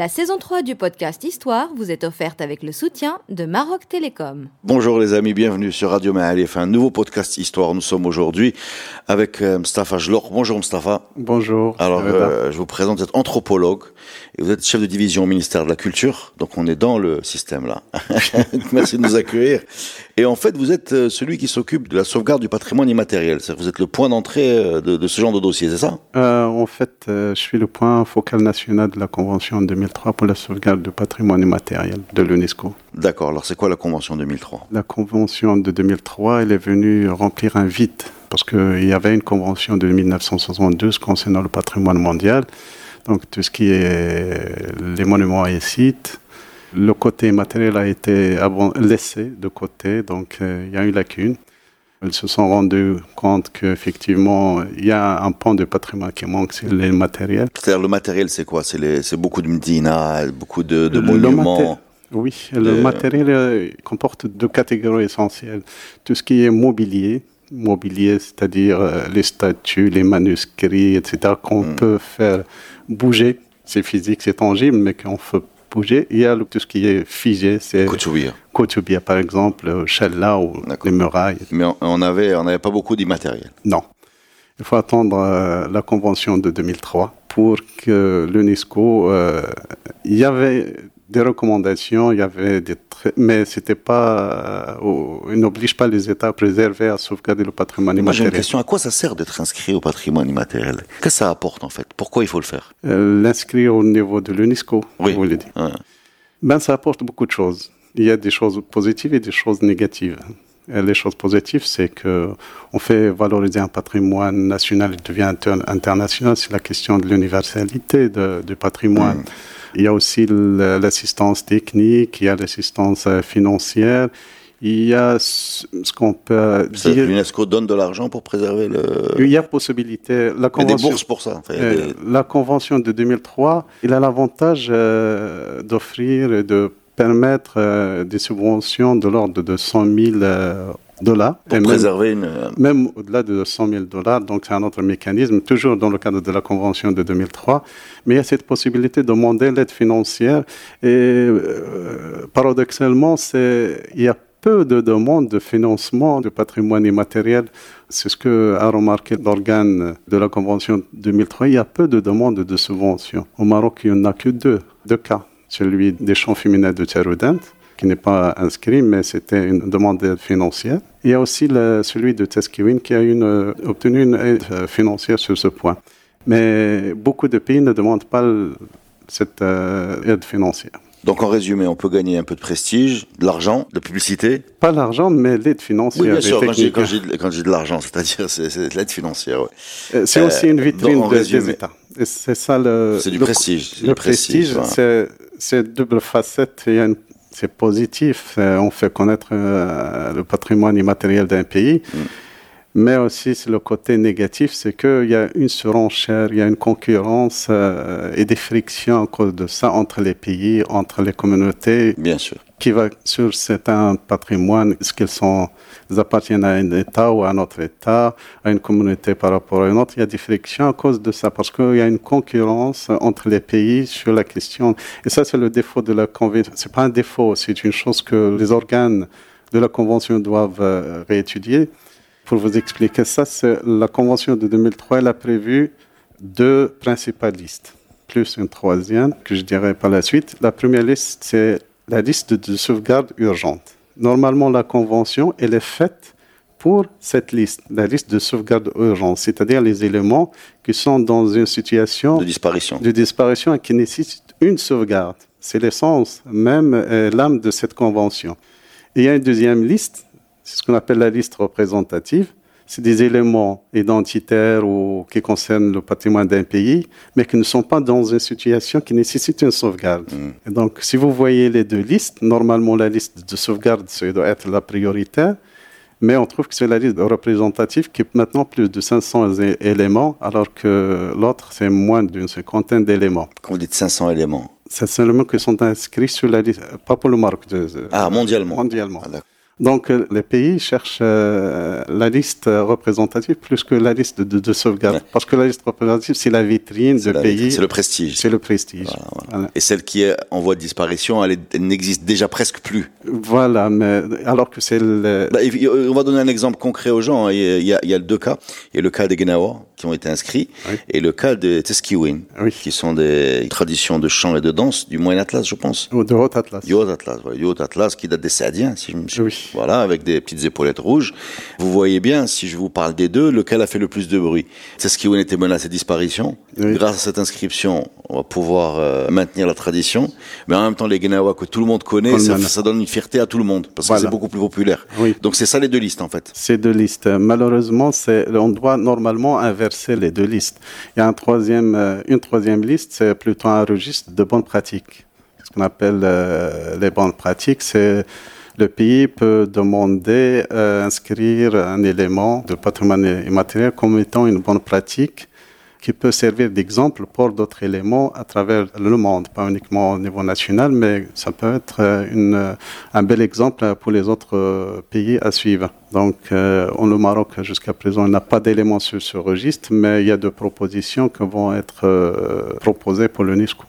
La saison 3 du podcast Histoire vous est offerte avec le soutien de Maroc Télécom. Bonjour les amis, bienvenue sur Radio Ma'alif, un nouveau podcast Histoire. Nous sommes aujourd'hui avec euh, Mustafa Jlor. Bonjour Mustafa. Bonjour. Alors, euh, je vous présente, vous êtes anthropologue et vous êtes chef de division au ministère de la Culture, donc on est dans le système là. Merci de nous accueillir. Et en fait, vous êtes euh, celui qui s'occupe de la sauvegarde du patrimoine immatériel. C'est-à-dire que vous êtes le point d'entrée euh, de, de, ce genre de dossier, c'est ça? Euh, En fait, euh, je suis le point focal national de la Convention 2003 pour la sauvegarde du patrimoine immatériel de l'UNESCO. D'accord. Alors, c'est quoi la Convention 2003 La Convention de 2003, elle est venue remplir un vide parce qu'il y avait une convention de 1972 concernant le patrimoine mondial. Donc, tout ce qui est les monuments et sites, le côté matériel a été laissé de côté, donc euh, il y a une lacune. Ils se sont rendus compte qu'effectivement, il y a un pan de patrimoine qui manque, c'est le matériel. C'est-à-dire le matériel, c'est quoi? C'est beaucoup de medina, beaucoup de, de monuments Oui, le matériel euh, comporte deux catégories essentielles. Tout ce qui est mobilier, mobilier, c'est-à-dire euh, les statues, les manuscrits, etc., qu'on mm. peut faire bouger. C'est physique, c'est tangible, mais qu'on peut bouger. Il y a tout ce qui est figé, c'est. Koutsoubia, par exemple, Chella ou les murailles. Mais on n'avait on avait pas beaucoup d'immatériel. Non. Il faut attendre euh, la convention de 2003 pour que l'UNESCO. Euh, il y avait des recommandations, il y avait des mais c'était pas, euh, il n'oblige pas les États à préserver, à sauvegarder le patrimoine Moi, immatériel. J'ai une question. À quoi ça sert d'être inscrit au patrimoine immatériel? Qu'est-ce que ça apporte en fait? Pourquoi il faut le faire? Euh, L'inscrire au niveau de l'UNESCO, oui. vous voulez dire. Ouais. Ben, ça apporte beaucoup de choses. Il y a des choses positives et des choses négatives. Et les choses positives, c'est que on fait valoriser un patrimoine national, il devient international. C'est la question de l'universalité du patrimoine. Mmh. Il y a aussi l'assistance technique, il y a l'assistance financière, il y a ce qu'on peut dire. L'UNESCO donne de l'argent pour préserver le. Il y a possibilité. La convention, il y a des bourses pour ça. Enfin, euh, des... La convention de 2003, il a l'avantage euh, d'offrir et de permettre euh, des subventions de l'ordre de 100 000 dollars. Pour et préserver même, une. Même au-delà de 100 000 dollars, donc c'est un autre mécanisme, toujours dans le cadre de la Convention de 2003. Mais il y a cette possibilité de demander l'aide financière. Et euh, paradoxalement, il y a peu de demandes de financement du patrimoine immatériel. C'est ce que a remarqué l'organe de la Convention 2003. Il y a peu de demandes de subventions. Au Maroc, il n'y en a que deux, deux cas. Celui des champs féminins de Tcharoudant, qui n'est pas inscrit, mais c'était une demande financière. Il y a aussi le, celui de Teskiwin qui a une, obtenu une aide financière sur ce point. Mais beaucoup de pays ne demandent pas cette euh, aide financière. Donc en résumé, on peut gagner un peu de prestige, de l'argent, de publicité. Pas l'argent, mais l'aide financière. Oui, bien sûr. Quand j'ai, quand j'ai, quand j'ai de l'argent, c'est-à-dire c'est, l'aide financière. Ouais. C'est euh, aussi une vitrine de, des États. C'est ça le. C'est du le, prestige. Le prestige, c'est, c'est double facette. C'est positif, on fait connaître euh, le patrimoine immatériel d'un pays, mm. mais aussi c'est le côté négatif, c'est qu'il y a une surenchère, il y a une concurrence euh, et des frictions à cause de ça entre les pays, entre les communautés. Bien sûr. Qui va sur certains patrimoines, est-ce qu'ils sont, appartiennent à un État ou à un autre État, à une communauté par rapport à une autre. Il y a des frictions à cause de ça, parce qu'il y a une concurrence entre les pays sur la question. Et ça, c'est le défaut de la convention. C'est pas un défaut, c'est une chose que les organes de la convention doivent euh, réétudier. Pour vous expliquer ça, la convention de 2003, elle a prévu deux principales listes, plus une troisième que je dirais par la suite. La première liste, c'est la liste de sauvegarde urgente. Normalement, la convention, elle est faite pour cette liste, la liste de sauvegarde urgente, c'est-à-dire les éléments qui sont dans une situation de disparition, de disparition et qui nécessitent une sauvegarde. C'est l'essence, même euh, l'âme de cette convention. Et il y a une deuxième liste, c'est ce qu'on appelle la liste représentative. C'est des éléments identitaires ou qui concernent le patrimoine d'un pays, mais qui ne sont pas dans une situation qui nécessite une sauvegarde. Mm. donc, si vous voyez les deux listes, normalement la liste de sauvegarde, ça doit être la priorité, mais on trouve que c'est la liste représentative qui est maintenant plus de 500 éléments, alors que l'autre, c'est moins d'une cinquantaine d'éléments. Quand vous dites 500 éléments 500 éléments qui sont inscrits sur la liste, pas pour le Maroc. ah, mondialement. Mondialement. Ah, donc, euh, les pays cherchent euh, la liste représentative plus que la liste de, sauvegarde. Parce que la liste représentative, c'est la vitrine du pays. C'est le prestige. C'est le prestige. Et celle qui est en voie de disparition, elle, n'existe déjà presque plus. Voilà, mais alors que c'est le... Bah, on va donner un exemple concret aux gens. Il y a, il y a deux cas. Il y a le cas des Gnawa, qui ont été inscrits, et le cas des Teskiwin, qui sont des traditions de chant et de danse du Moyen Atlas, je pense. Ou de Haut Atlas. Du Haut Atlas, du Haut Atlas, qui date des Saadiens, si je me oui. Voilà, avec des petites épaulettes rouges. Vous voyez bien, si je vous parle des deux, lequel a fait le plus de bruit? Qui était menacé de disparition. Grâce à cette inscription, on va pouvoir euh, maintenir la tradition. Mais en même temps, les Guénawa que tout le monde connaît, ça, donne une fierté à tout le monde, parce que c'est beaucoup plus populaire. Donc c'est ça les deux listes, en fait. C'est deux listes. Malheureusement, on doit normalement inverser les deux listes. Il y a un troisième, euh, une troisième liste, c'est plutôt un registre de bonnes pratiques. Ce qu'on appelle euh, les bonnes pratiques, c'est le pays peut demander euh, inscrire un élément de patrimoine immatériel comme étant une bonne pratique qui peut servir d'exemple pour d'autres éléments à travers le monde, pas uniquement au niveau national, mais ça peut être euh, une, un bel exemple pour les autres euh, pays à suivre. Donc, euh, le Maroc, jusqu'à présent, n'a pas d'éléments sur ce registre, mais il y a deux propositions qui vont être euh, proposées pour l'UNESCO.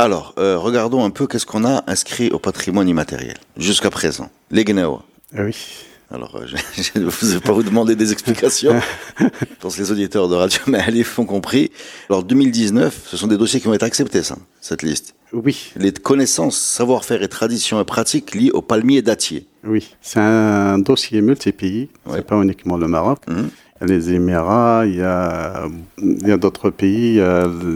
Alors, euh, regardons un peu qu'est-ce qu'on a inscrit au patrimoine immatériel jusqu'à présent. Les Gnawa. Ah oui. Alors, euh, je ne vais pas vous demander des explications. je pense que les auditeurs de Radio Maalif ont compris. Alors, 2019, ce sont des dossiers qui vont être acceptés, ça, cette liste. Oui. Les connaissances, savoir-faire et traditions et pratiques liées au palmier dattier. Oui, c'est un dossier multi-pays, c'est pas uniquement le Maroc. Hum les Émirats, il y a, il y a d'autres pays,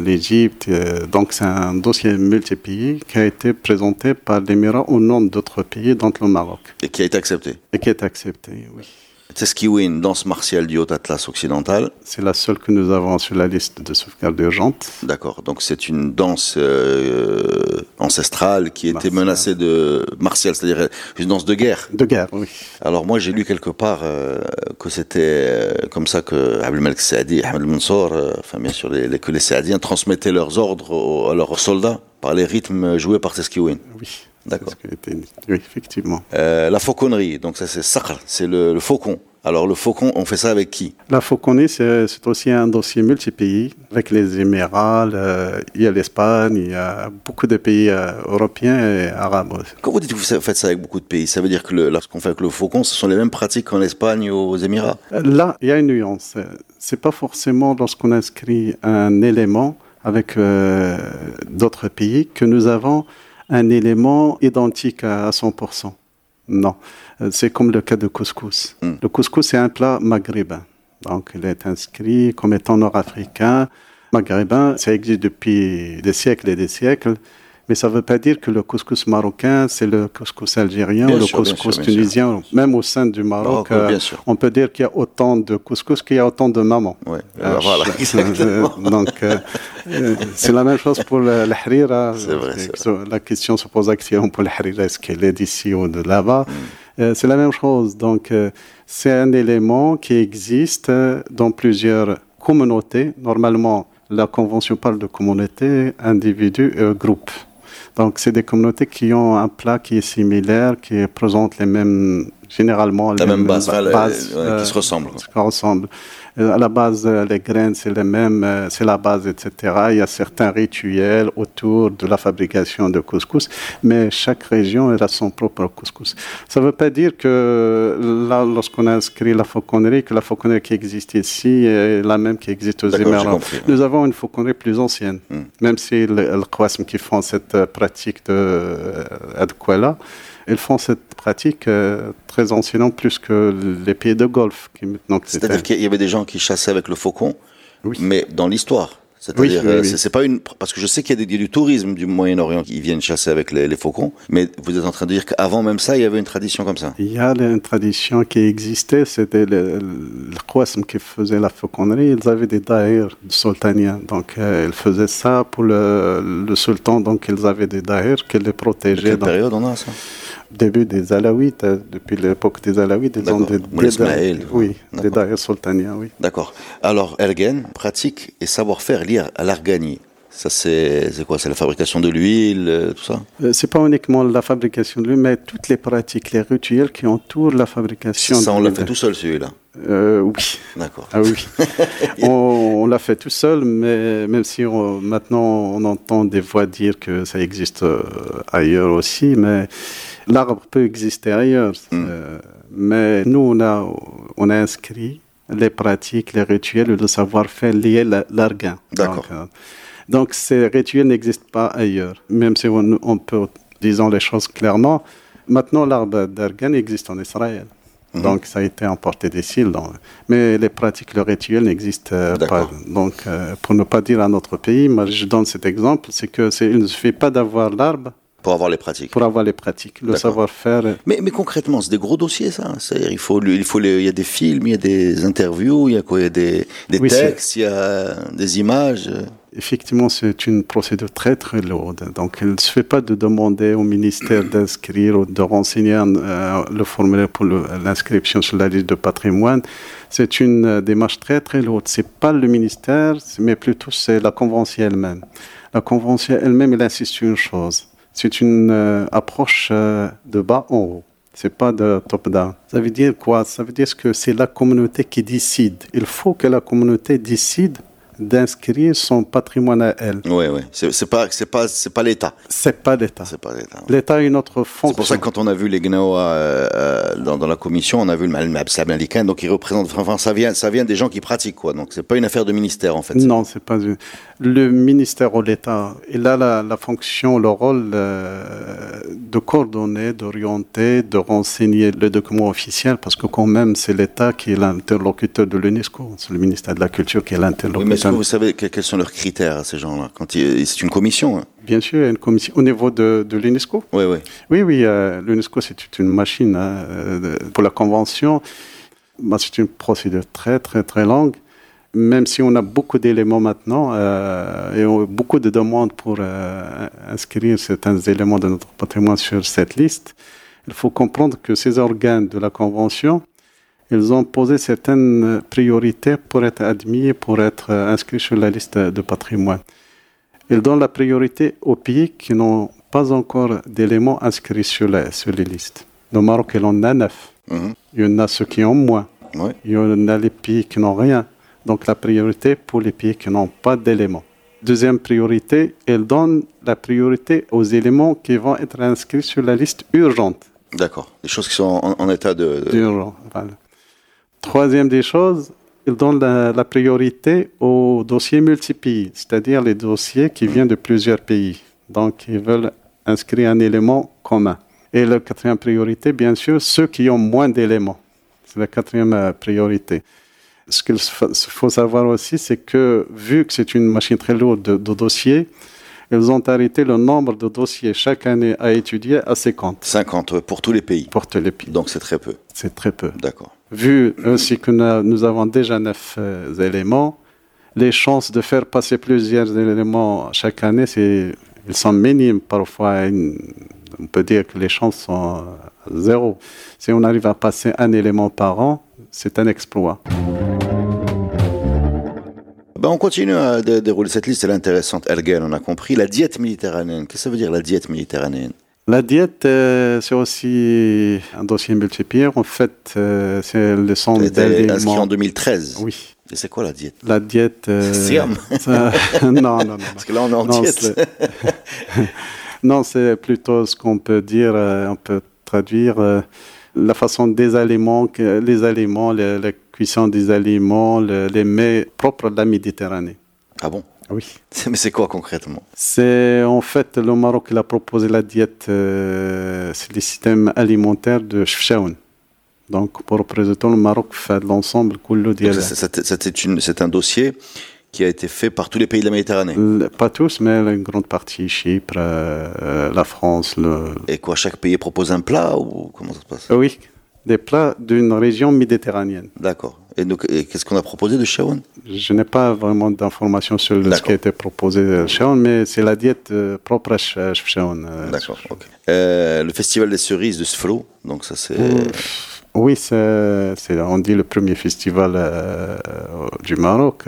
l'Égypte. Donc c'est un dossier multi-pays qui a été présenté par l'Émirat au nom d'autres pays, dont le Maroc. Et qui a été accepté Et qui est accepté, oui. Teskiwin, danse martiale du Haut-Atlas occidental. C'est la seule que nous avons sur la liste de sauvegarde urgente. D'accord, donc c'est une danse euh, ancestrale qui était menacée de martiale, c'est-à-dire une danse de guerre. De guerre, oui. Alors moi j'ai lu quelque part euh, que c'était euh, comme ça que Abdelmalek Saadi, Ahmed Mansour, enfin bien sûr les, que les Saadiens transmettaient leurs ordres à leurs soldats par les rythmes joués par Teskiwin. Oui. D'accord. Oui, effectivement. Euh, la fauconnerie, donc ça c'est sacre, c'est le, faucon. Alors le faucon, on fait ça avec qui? La fauconnerie, c'est aussi un dossier multi-pays, avec les Émirats, il y a l'Espagne, il y a beaucoup de pays euh, européens et arabes. Quand vous dites que vous faites ça avec beaucoup de pays, ça veut dire que lorsqu'on fait avec le faucon, ce sont les mêmes pratiques qu'en Espagne ou aux Émirats? Là, il y a une nuance. C'est pas forcément lorsqu'on inscrit un élément avec euh, d'autres pays que nous avons un élément identique à 100%. Non, euh, c'est comme le cas de couscous. Hmm. Le couscous, c'est un plat maghrébin. Donc, il est inscrit comme étant nord-africain. Maghrébin, ça existe depuis des siècles et des siècles. Mais ça ne veut pas dire que le couscous marocain, c'est le couscous algérien ou le couscous tunisien. Même au sein du Maroc, euh, on peut dire qu'il y a autant de couscous qu'il y a autant de mamans. Ouais, euh, voilà, donc, euh, c'est la même chose pour le, harira. C'est vrai, La question se pose actuellement pour le harira, est-ce qu'elle est d'ici ou de là-bas? Mm. C'est la même chose. Donc, c'est un élément qui existe dans plusieurs communautés. Normalement, la Convention parle de communauté, individu et groupe. Donc, c'est des communautés qui ont un plat qui est similaire, qui présente les mêmes, généralement, la les même base, qui euh, se ressemble. Qui se ressemble. Euh, à la base, euh, les graines, c'est les mêmes, euh, c'est la base, etc. Il y a certains rituels autour de la fabrication de couscous, mais chaque région elle a son propre couscous. Ça ne veut pas dire que là, lorsqu'on a inscrit la fauconnerie, que la fauconnerie qui existe ici est la même qui existe aux Émirats. Nous avons une fauconnerie plus ancienne, hmm. même si le, le qui font cette pratique de euh, là ils font cette pratique euh, très anciennement plus que les pays de golf. C'est-à-dire qu'il y avait des gens qui chassaient avec le faucon, oui. mais dans l'histoire. C'est-à-dire, Oui, oui, euh, oui. c'est- pas une parce que je sais qu'il y a des- du tourisme du Moyen-Orient qui viennent chasser avec les, les faucons, mais vous êtes en train de dire qu'avant même ça, il y avait une tradition comme ça. Il y a une tradition qui existait, c'était le, le Qasm qui faisait la fauconnerie. Ils avaient des daïrs sultaniens, donc euh, ils faisaient ça pour le, le sultan, donc ils avaient des daïrs qui les protégeaient. quelle période on a ça? Début des Alaouites, euh, depuis l'époque des Alaouites, ils ont des, des Oui, des daïrs sultaniens, oui. D'accord. Alors, Ergen, pratique et savoir-faire lié à l'arganie. Ça, c'est quoi? C'est la fabrication de l'huile, euh, tout ça? Euh, C'est pas uniquement la fabrication de l'huile, mais toutes les pratiques, les rituels qui entourent la fabrication. Ça, on l'a fait tout seul, celui-là? Euh, oui. D'accord. Ah oui, on, on l'a fait tout seul, mais même si on- maintenant on entend des voix dire que ça existe ailleurs aussi, mais l'arbre peut exister ailleurs. Mm. Euh, mais nous, on a, on a inscrit les pratiques, les rituels le savoir-faire lié à la- l'argan. D'accord. Donc, euh, donc ces rituels n'existent pas ailleurs, même si on, on peut, disons les choses clairement. Maintenant, l'arbre d'argan existe en Israël. Mhm. Donc, ça a été importé d'ici. Mais les pratiques, le rituel n'existent euh, pas. Donc, euh, pour ne pas dire à notre pays, moi, je donne cet exemple, c'est que ne suffit pas d'avoir l'arbre Pour avoir les pratiques. pour avoir les pratiques, le savoir-faire. Mais, mais concrètement, c'est des gros dossiers, ça. C'est-à-dire, il faut, il faut les- il y a des films, il y a des interviews, il y a quoi Il y a des, des Oui, textes, il y a des images. Effectivement, c'est une procédure très très lourde. Donc, il ne suffit pas de demander au ministère d'inscrire ou de renseigner euh, le formulaire pour l'inscription sur la liste de patrimoine. C'est une euh, démarche très très lourde. C'est pas le ministère, mais plutôt c'est la convention elle-même. La convention elle-même, elle insiste sur une chose. C'est une euh, approche euh, de bas en haut. C'est pas de top-down. Ça veut dire quoi? Ça veut dire que c'est la communauté qui décide. Il faut que la communauté décide d'inscrire son patrimoine à elle. Oui, oui. C'est pas, c'est pas, c'est pas l'État. C'est pas l'État. C'est pas l'État. L'État a une autre fonction. C'est pour ça que quand on a vu les Gnawa euh, euh, dans, dans la commission, on a vu le Mal Absam Alikin, donc il représente, enfin, ça vient, ça vient des gens qui pratiquent, quoi. Donc c'est pas une affaire de ministère, en fait. Non, c'est pas une- le ministère ou l'État. Il a la, la fonction, le rôle euh, de coordonner, d'orienter, de renseigner le document officiel, parce que quand même c'est l'État qui est l'interlocuteur de l'UNESCO. C'est le ministère de la Culture qui est Oui, vous savez que- quels sont leurs critères à ces gens-là Quand c'est une commission. hein. Bien sûr, une commission au niveau de, de l'UNESCO. Oui, oui. Oui, oui, euh, l'UNESCO, c'est une machine hein, euh, pour la convention. Bah, c'est une procédure très, très, très longue. Même si on a beaucoup d'éléments maintenant euh, et on a beaucoup de demandes pour euh, inscrire certains éléments de notre patrimoine sur cette liste, il faut comprendre que ces organes de la convention, ils ont posé certaines priorités pour être admis, pour être euh, inscrits sur la liste de patrimoine. Ils donnent la priorité aux pays qui n'ont pas encore d'éléments inscrits sur, la- sur les listes. Le Maroc, il en a neuf. Mhm. Il y en a ceux qui ont moins. Ouais. Il y en a les pays qui n'ont rien. Donc la priorité pour les pays qui n'ont pas d'éléments. Deuxième priorité, elle donne la priorité aux éléments qui vont être inscrits sur la liste urgente. D'accord. Des choses qui sont en, en état de. de- D'urgence, voilà. Troisième des choses, il donne la, priorité aux dossiers multi-pays, c'est-à-dire les dossiers qui viennent de plusieurs pays. Donc, ils veulent inscrire un élément commun. Et la quatrième priorité, bien sûr, ceux qui ont moins d'éléments. C'est la quatrième euh, priorité. Ce qu'il fa- faut savoir aussi, c'est que vu que c'est une machine très lourde de, de dossiers, ils ont arrêté le nombre de dossiers chaque année à étudier à 50 50 pour tous les pays. pour tous les pays. Donc c'est très peu. C'est très peu. D'accord. Vu ainsi que nous avons déjà neuf euh, éléments, les chances de faire passer plusieurs éléments chaque année, c'est, ils sont minimes. Parfois, on peut dire que les chances sont euh, zéro. Si on arrive à passer un élément par an, c'est un exploit. Ben, on continue à dé- dérouler cette liste, elle est intéressante. Ergen, on a compris. La diète méditerranéenne. Qu'est-ce que ça veut dire la diète méditerranéenne? La diète, euh, c'est aussi un dossier multiplié. En fait, euh, c'est le a été inscrite en d'aliments. 2013. Oui, Et c'est quoi la diète? La diète. euh, Siam. non, non, non. Parce que là, on est en Non, diète. non, c'est plutôt ce qu'on peut dire, euh, on peut traduire la façon des aliments, les aliments, le- la cuisson des aliments, les mets propres à la Méditerranée. Ah bon? Ah oui. Mais c'est quoi concrètement? C'est en fait le Maroc qui a proposé la diète, euh, c'est le système alimentaire de Chefchaouen. Donc pour représenter le Maroc, fait l'ensemble C'est un dossier qui a été fait par tous les pays de la Méditerranée? Pas tous, mais une grande partie, Chypre, euh, euh, la France. Le... Et quoi, chaque pays propose un plat ou comment ça se passe? Oui, des plats d'une région méditerranéenne. D'accord. Et, qu'est-ce qu'on a proposé de Shawan Je n'ai pas vraiment d'informations sur ce qui a été proposé de Shawan, mais c'est la diète euh, propre à Shawan. Euh, D'accord. Euh, le festival des cerises de Sflo, donc ça c'est... Oui, c'est, on dit le premier festival du Maroc,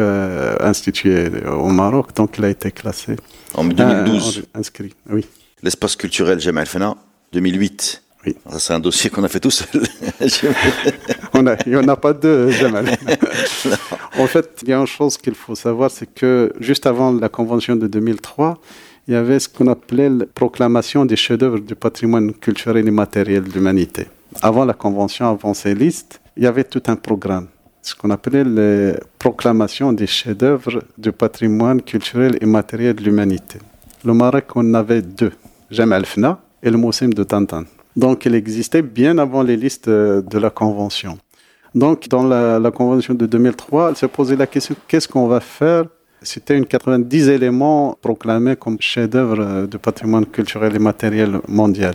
institué au Maroc, donc il a été classé. En 2012 Inscrit, oui. L'espace culturel Jamal Fena, 2008 oui. C'est un dossier qu'on a fait tout seul. on il n'y en a pas deux, Jamal. en fait, il y a une chose qu'il faut savoir, c'est que juste avant la convention de 2003, il y avait ce qu'on appelait la proclamation des chefs-d'œuvre du patrimoine culturel et matériel de l'humanité. Avant la convention, avant ces listes, il y avait tout un programme, ce qu'on appelait la proclamation des chefs-d'œuvre du patrimoine culturel et matériel de l'humanité. Le Maroc, on avait deux, Jamal Fna et le Moussim de Tantan. Donc, elle existait bien avant les listes de la Convention. Donc, dans la, Convention de 2003, elle s'est posé la question qu'est-ce qu'on va faire? C'était une 90 éléments proclamés comme chef-d'œuvre du patrimoine culturel et matériel mondial.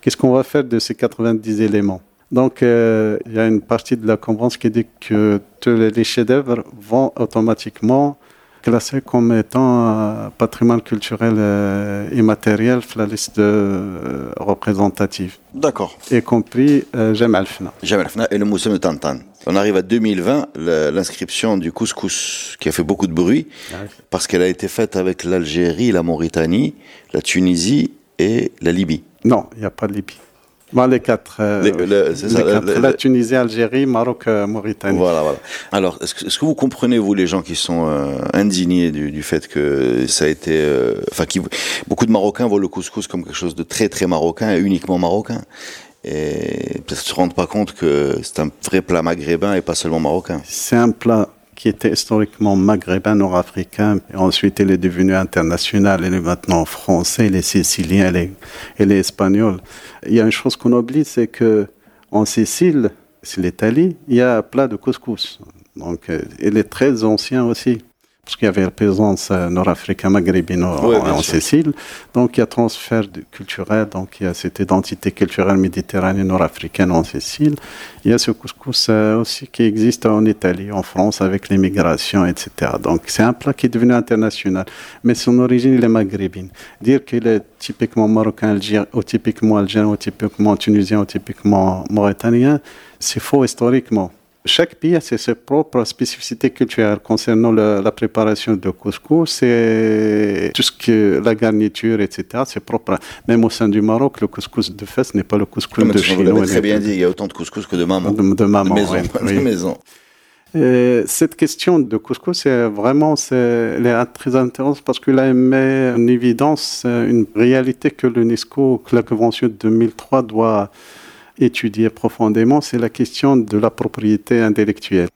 Qu'est-ce qu'on va faire de ces 90 éléments? Donc, euh, il y a une partie de la convention qui dit que tous les chefs-d'œuvre vont automatiquement classé comme étant euh, patrimoine culturel euh, immatériel sur la liste euh, représentative. D'accord. Y compris Jamal Fna. Jamal Fna et le Moussem de Tantan. On arrive à 2020, l'inscription du couscous qui a fait beaucoup de bruit parce qu'elle a été faite avec l'Algérie, la Mauritanie, la Tunisie et la Libye. Non, il n'y a pas de Libye. Bon, les quatre. Euh, ça, la Tunisie, Algérie, Maroc, euh, Mauritanie. Voilà, voilà. Alors, est-ce que, que, vous comprenez, vous, les gens qui sont euh, indignés du, du, fait que ça a été. Enfin, beaucoup de Marocains voient le couscous comme quelque chose de très, très marocain et uniquement marocain. Et peut-être se rendent pas compte que c'est un vrai plat maghrébin et pas seulement marocain. C'est un plat qui était historiquement maghrébin, nord-africain, et ensuite il est devenu international, il est maintenant français, il est sicilien, il est, espagnol. Il y a une chose qu'on oublie, c'est que en Sicile, c'est l'Italie, il y a plat de couscous. Donc, euh, il est très ancien aussi parce qu'il y avait la présence euh, nord-africaine maghrébine en, Sicile. Donc il y a transfert culturel, donc il y a cette identité culturelle méditerranéenne nord-africaine en Sicile. Il y a ce couscous euh, aussi qui existe en Italie, en France, avec l'immigration, etc. Donc c'est un plat qui est devenu international, mais son origine il est maghrébine. Dire qu'il est typiquement marocain, algérien, ou typiquement algérien, ou typiquement tunisien, ou typiquement mauritanien, c'est faux historiquement chaque pays a ses, propres spécificités culturelles concernant la préparation de couscous. C'est tout ce que la garniture, etc. C'est propre. Même au sein du Maroc, le couscous de fesse n'est pas le couscous de. Vous l'avez très bien dit. Il y a autant de couscous que de maman. De, maman, de maison. cette question de couscous, c'est vraiment c'est, très intéressante parce qu'il a mis en évidence une réalité que l'UNESCO, que la Convention de 2003 doit étudier profondément, c'est la question de la propriété intellectuelle.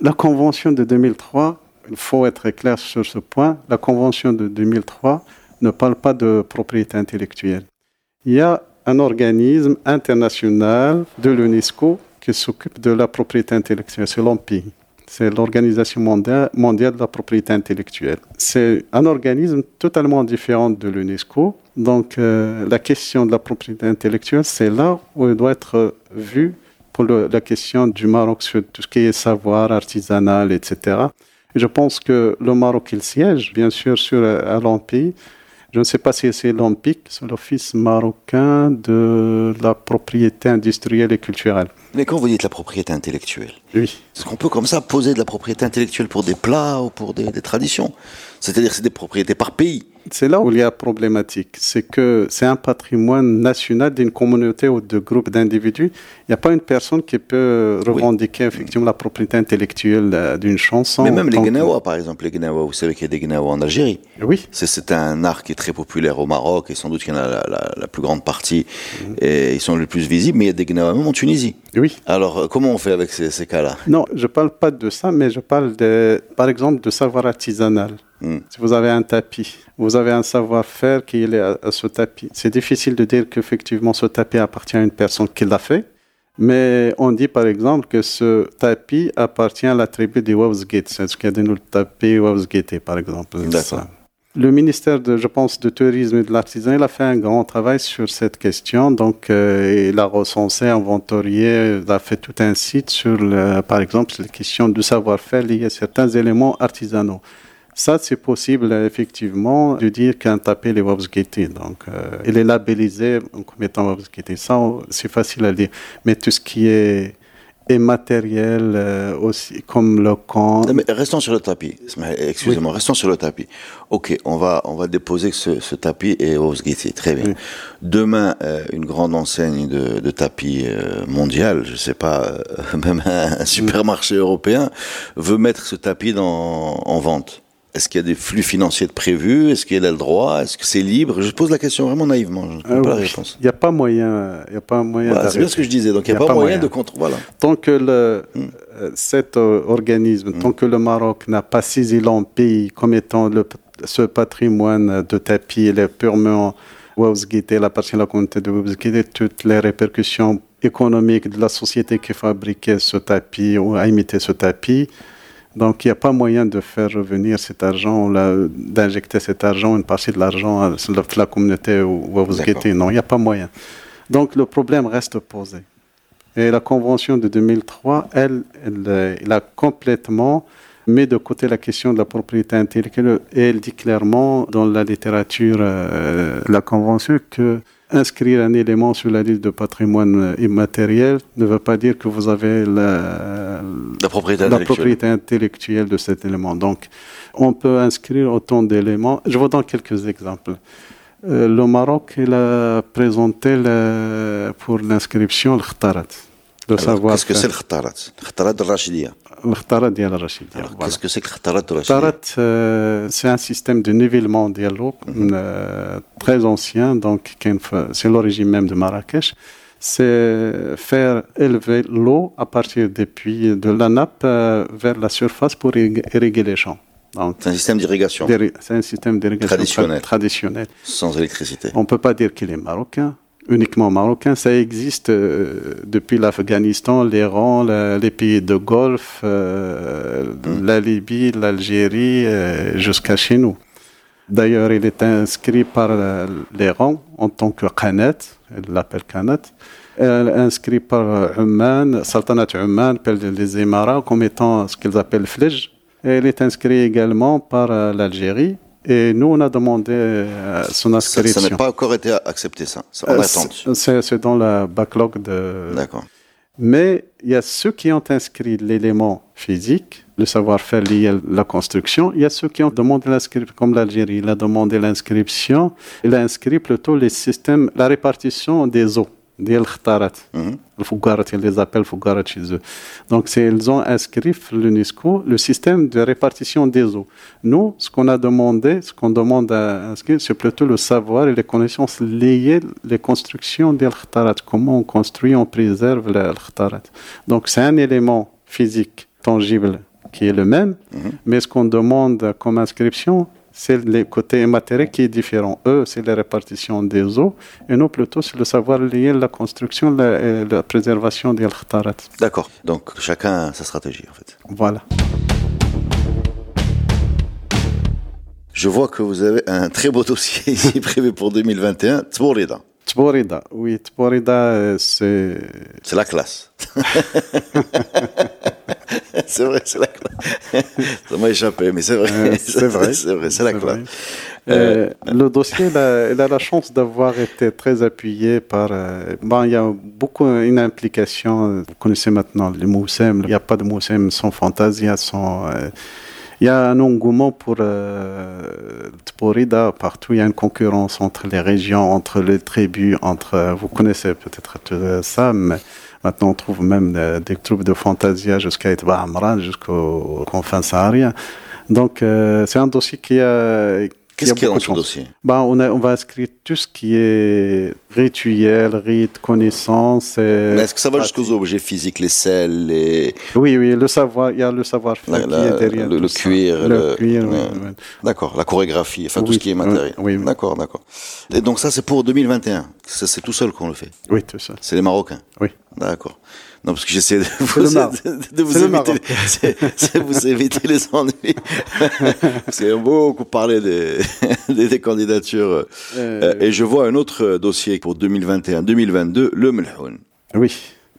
La Convention de 2003, il faut être clair sur ce point, la Convention de 2003 ne parle pas de propriété intellectuelle. Il y a un organisme international de l'UNESCO qui s'occupe de la propriété intellectuelle, c'est l'OMPI. C'est l'Organisation mondiale, mondiale de la propriété intellectuelle. C'est un organisme totalement différent de l'UNESCO donc euh, la question de la propriété intellectuelle, c'est là où elle doit être vue pour la question du Maroc sur tout ce qui est savoir artisanal, etc. Et je pense que le Maroc, il siège bien sûr sur euh, l'Empire. Je ne sais pas si c'est l'OMPIC, c'est l'Office marocain de la propriété industrielle et culturelle. Mais quand vous dites la propriété intellectuelle, oui. est-ce qu'on peut comme ça poser de la propriété intellectuelle pour des plats ou pour des, des traditions? C'est-à-dire c'est des propriétés par pays c'est là où il y a problématique. C'est que c'est un patrimoine national d'une communauté ou de groupes d'individus. Il n'y a pas une personne qui peut revendiquer effectivement la propriété intellectuelle euh, d'une chanson. Mais même les Gnawa, par exemple, les Gnawa, vous savez qu'il y a des Gnawa en Algérie. Oui. C'est un art qui est très populaire au Maroc et sans doute qu'il y en a la, la, plus grande partie mhm. et ils sont les plus visibles, mais il y a des Gnawa même en Tunisie. Oui. Alors, euh, comment on fait avec ces, ces cas-là? Non, je ne parle pas de ça, mais je parle de, par exemple de savoir artisanal. Hmm. Si vous avez un tapis, vous avez un savoir-faire qui est à, ce tapis. C'est difficile de dire qu'effectivement ce tapis appartient à une personne qui l'a fait, Mais on dit par exemple que ce tapis appartient à la tribu des Wawsgate. C'est ce qu'il y a de nous le tapis Wawsgate, par exemple. D'accord. Le ministère, de, je pense, de tourisme et de l'artisan, il a fait un grand travail sur cette question. Donc, euh, il a recensé, inventorié, il a fait tout un site sur, le, par exemple, la question du savoir-faire lié à certains éléments artisanaux. Ça, c'est possible, effectivement, de dire qu'un tapis est Wawsgate. Donc, euh, il est labellisé comme étant Wawsgate. Ça, c'est facile à dire. Mais tout ce qui est immatériel euh, aussi, comme le camp. Non, mais restons sur le tapis. Excusez-moi, restons sur le tapis. Ok, on va on va déposer ce, ce tapis est Wawsgate. Très bien. Oui. Demain, euh, une grande enseigne de, de tapis euh, mondial, je sais pas, euh, même un, un supermarché européen veut mettre ce tapis dans, en vente. Est-ce qu'il y a des flux financiers de prévus? Est-ce qu'il a le droit? Est-ce que c'est libre? Je pose la question vraiment naïvement. Je n'ai Ah pas la oui. réponse. Il n'y a pas moyen, il y a pas moyen Voilà, c'est bien ce que je disais. Donc il n'y a, pas, moyen, de contrôler. Voilà. Tant que le, Mm. euh, cet euh, organisme, tant que le Maroc n'a pas saisi l'empire comme étant le, ce patrimoine de tapis, il est purement Wawsgate, il appartient à la communauté de Wawsgate, toutes les répercussions économiques de la société qui fabriquait ce tapis ou a imité ce tapis. Donc, il n'y a pas moyen de faire revenir cet argent, ou d'injecter cet argent, une partie de l'argent à la, communauté Wawsgate. D'accord. Non, il n'y a pas moyen. Donc, le problème reste posé. Et la convention de 2003, elle, elle, elle a complètement mis de côté la question de la propriété intellectuelle et elle dit clairement dans la littérature euh, de la convention que inscrire un élément sur la liste de patrimoine immatériel ne veut pas dire que vous avez la, La propriété la intellectuelle. propriété intellectuelle de cet élément. Donc, on peut inscrire autant d'éléments. Je vous donne quelques exemples. Euh, le Maroc, il a présenté pour l'inscription le khtarat. Le Alors, savoir Qu'est-ce que c'est le khtarat Le khtarat de Rachidia. le khtarat ديال الرشيدية. Alors, Voilà. Qu'est-ce que c'est que le khtarat de Rachidia Khtarat, euh, c'est un système de nivellement dialogue euh, très ancien, donc qui est une fa- c'est l'origine même de Marrakech. C'est faire élever l'eau à partir des puits de la nappe euh, vers la surface pour irrig- irriguer les champs. Donc, C'est un système d'irrigation d'irri- c'est un système d'irrigation Traditionnel. tra- traditionnel. sans électricité. On ne peut pas dire qu'il est marocain, uniquement marocain. Ça existe euh, depuis l'Afghanistan, l'Iran, la- les pays de Golfe, euh, la Libye, l'Algérie, euh, jusqu'à chez nous. D'ailleurs, il est inscrit par l'Iran en tant que Qanat, elle l'appelle est inscrit par Oman, Sultanat Oman, les Émirats, comme étant ce qu'ils appellent Flij. Et elle est inscrit également par l'Algérie. Et nous, on a demandé euh, son inscription. ça n'a pas encore été accepté, ça. En Euh, attente. c'est- dans la backlog de. D'accord. Mais il y a ceux qui ont inscrit l'élément physique, le savoir-faire lié à la construction. Il y a ceux qui ont demandé l'inscription, comme l'Algérie, il a demandé l'inscription. Il a inscrit plutôt les systèmes, la répartition des eaux, Mhm. Le Fougarat, ils les appellent Fougarat chez eux. Donc, c'est- ils ont inscrit l'UNESCO le système de répartition des eaux. Nous, ce qu'on a demandé, ce qu'on demande à inscrire, c'est plutôt le savoir et les connaissances liées les constructions des khtarat. Comment on construit, on préserve le khtarat. Donc, c'est un élément physique, tangible, qui est le même, mais ce qu'on demande comme inscription, c'est le côté immatériel qui est différent. Eux, c'est la répartition des eaux, et nous, plutôt, c'est le savoir lié à la construction la- et la préservation des khtarat. D'accord. Donc, chacun a sa stratégie, en fait. Voilà. Je vois que vous avez un très beau dossier ici prévu pour 2021. Tborida. Tborida, oui, Tborida, euh, c'est... C'est la classe. c'est vrai, c'est la classe. Ça m'a échappé, mais c'est vrai. Euh, c'est vrai. c'est vrai, c'est la classe. vrai. Euh, le dossier, il a, il a la chance d'avoir été très appuyé par. euh, bon, il y a beaucoup une implication. euh, Vous connaissez maintenant les Moussem. Il n'y a pas de Moussem sans Fantasia, sans. euh, il y a un engouement pour euh, Tporida partout. Il y a une concurrence entre les régions, entre les tribus, entre. euh, vous connaissez peut-être tout ça, mais maintenant on trouve même euh, des troupes de Fantasia jusqu'à Itba Amran, jusqu'aux confins sahariens. Donc euh, c'est un dossier qui a. Qu'est-ce qu'il y a dans ce chance. dossier Ben, on, a- on va inscrire tout ce qui est rituel, rite, connaissance. est-ce que ça va jusqu'aux objets physiques, les selles, les... Oui, oui, le savoir, il y a le savoir-faire qui la- est derrière. le- cuir, Le, le- cuir, oui, ouais. oui. D'accord, la chorégraphie, enfin tout ce qui est matériel. oui. D'accord, d'accord. Et donc ça, c'est pour 2021. Ça, C'est tout seul qu'on le fait. Oui, tout ça. C'est les Marocains. Oui. D'accord. Non, parce que j'essaie de vous, de éviter, vous les ennuis. parce a beaucoup parlé des, des, des candidatures. Euh, et je vois un autre euh, dossier pour 2021-2022, le Melhoun. Oui.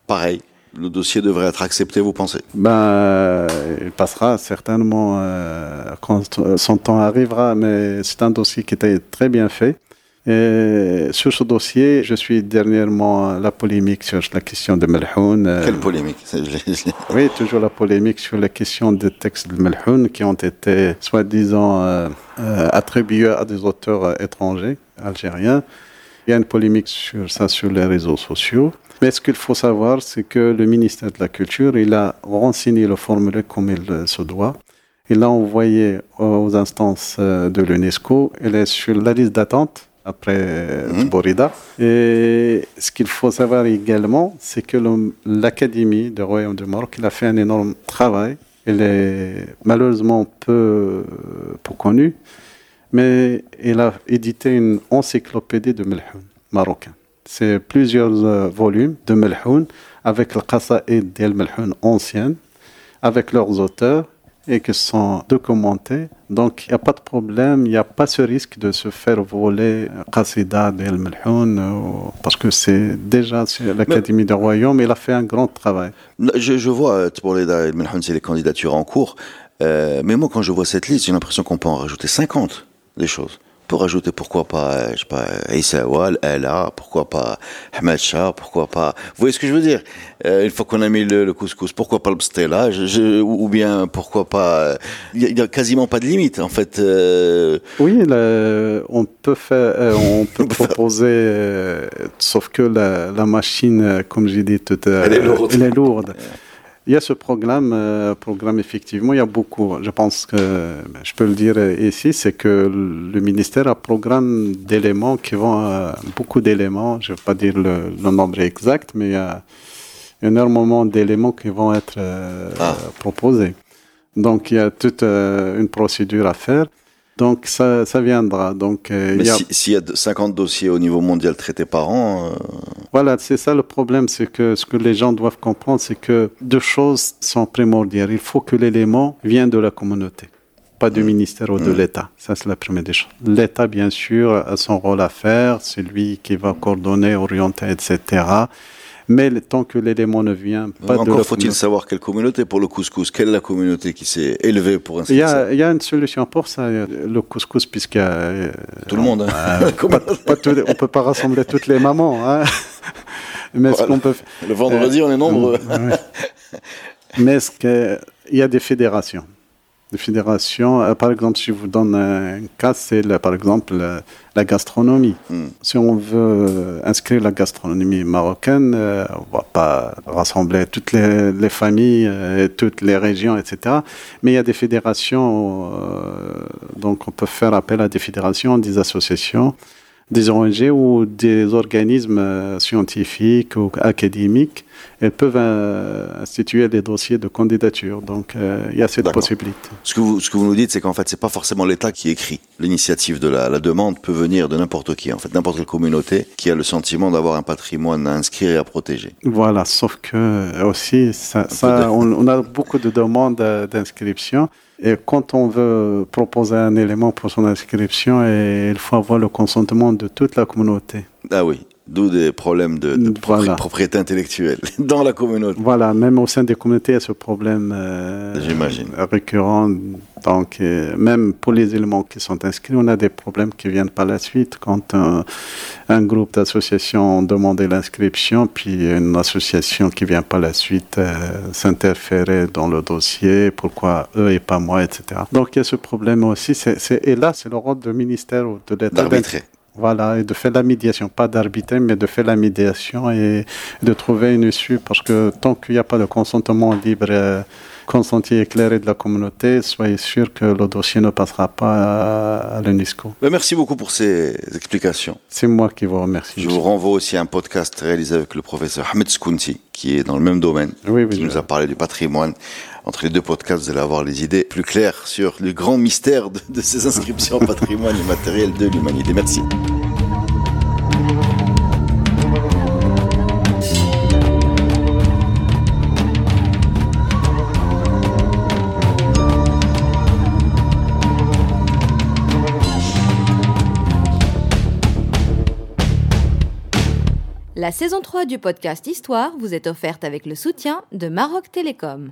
Pareil, le dossier devrait être accepté, vous pensez? Ben, euh, il passera certainement euh, quand euh, son temps arrivera, mais c'est un dossier qui était très bien fait. Et sur ce dossier, je suis dernièrement la polémique sur la question de Melhoun. euh, Quelle polémique? Oui, toujours la polémique sur la question des textes de Melhoun qui ont été soi-disant euh, euh, attribués à des auteurs étrangers, algériens. Il y a une polémique sur ça sur les réseaux sociaux. Mais ce qu'il faut savoir, c'est que le ministère de la Culture, il a renseigné le formulaire comme il se doit. Il l'a envoyé aux instances de l'UNESCO. Il est sur la liste d'attente après euh, Mhm. Tborida. Et ce qu'il faut savoir également, c'est que l'Académie du Royaume du Maroc, il a fait un énorme travail. Il est malheureusement peu, peu connu, mais il a édité une encyclopédie de Melhoun marocain. C'est plusieurs euh, volumes de Melhoun avec le Qasaïd d'El Melhoun ancienne, avec leurs auteurs et qui sont documentés. Donc, il n'y a pas de problème, il n'y a pas ce risque de se faire voler Qasida d'El Melhoun, euh, parce que c'est déjà l'Académie du Royaume, il a fait un grand travail. Je, je vois, euh, Tborleda et le Melhoun, c'est les candidatures en cours. Euh, mais moi, quand je vois cette liste, j'ai l'impression qu'on peut en rajouter 50 des choses. Peut rajouter, pourquoi pas, euh, je sais pas, Issa Ella, pourquoi pas Ahmed Shah, pourquoi pas... Vous voyez ce que je veux dire euh, Une fois qu'on a mis le, le couscous, pourquoi pas le bstela je, je- ou bien, pourquoi pas... Il y a- quasiment pas de limite, en fait. euh, Oui, on peut faire, euh, on peut proposer, euh, sauf que la, la machine, comme j'ai dit tout à l'heure, Elle est lourde. elle est lourde. Il y a ce programme, euh, programme effectivement, il y a beaucoup. Je pense que ben, je peux le dire ici, c'est que le ministère a un programme d'éléments qui vont, euh, beaucoup d'éléments. Je ne vais pas dire le, le nombre exact, mais il y a énormément d'éléments qui vont être euh, Ah. proposés. Donc il y a toute une procédure à faire. Donc ça, ça viendra. Donc euh, mais si- s'il y a de- 50 dossiers au niveau mondial traités par an, euh, Voilà, c'est ça le problème, c'est que ce que les gens doivent comprendre, c'est que deux choses sont primordiales. Il faut que l'élément vienne de la communauté, pas du ministère ou de Mm. l'État. Ça, c'est la première des choses. L'État, bien sûr, a son rôle à faire, c'est lui qui va coordonner, orienter, etc. Mais tant que l'élément ne vient pas de encore faut-il savoir quelle communauté pour le couscous Quelle est la communauté qui s'est élevée pour Il inscrire y, ça a, il y a une solution pour ça, le couscous, puisqu'il y a... euh, Tout le monde. hein. euh, pas, pas on peut pas rassembler toutes les mamans. Hein. Mais ce Voilà. qu'on peut Le vendredi, on est nombreux. Ouais. Mais ce que, il y a des fédérations. Des fédérations, euh, par exemple, si je vous donne un cas, c'est par exemple euh, la gastronomie. Hmm. Si on veut euh, inscrire la gastronomie marocaine, euh, on va pas rassembler toutes les, les familles, et toutes les régions, etc. Mais il y a des fédérations, euh, donc on peut faire appel à des fédérations, des associations, des ONG ou des organismes euh, scientifiques ou académiques. Elles peuvent euh, instituer des dossiers de candidature. Donc euh, il y a cette possibilité. Ce que vous, ce que vous nous dites, c'est qu'en fait, c'est pas forcément l'État qui écrit. L'initiative de la, la demande peut venir de n'importe qui. En fait, n'importe quelle communauté qui a le sentiment d'avoir un patrimoine à inscrire et à protéger. Voilà, sauf que aussi, ça, peu ça, de- on, on a beaucoup de demandes d'inscription. Et quand on veut proposer un élément pour son inscription, il faut avoir le consentement de toute la communauté. Ah oui. D'où des problèmes de, de propri- Voilà. propriété intellectuelle dans la communauté. Voilà, même au sein des communautés, il y a ce problème euh, J'imagine. récurrent. Donc, euh, même pour les éléments qui sont inscrits, on a des problèmes qui viennent par la suite. Quand un, un groupe d'associations demande l'inscription, puis une association qui vient par la suite euh, s'interférer dans le dossier, pourquoi eux et pas moi, etc. Donc, il y a ce problème aussi. C'est- c'est- et là, c'est le rôle du ministère ou de l'État D'arbitrer. Voilà, et de faire la médiation, pas d'arbitrer, mais de faire la médiation et de trouver une issue, parce que tant qu'il n'y a pas de consentement libre, euh, consenti éclairé de la communauté, soyez sûr que le dossier ne passera pas à, à l'UNESCO. Ben, merci beaucoup pour ces explications. C'est moi qui vous remercie. Je vous renvoie aussi à un podcast réalisé avec le professeur Ahmed Skounti, qui est dans le même domaine, Oui, oui, qui je- nous a parlé du patrimoine entre les deux podcasts, vous allez avoir les idées plus claires sur le grand mystère de, ces inscriptions au patrimoine immatériel de l'humanité. Merci. La saison 3 du podcast Histoire vous est offerte avec le soutien de Maroc Télécom.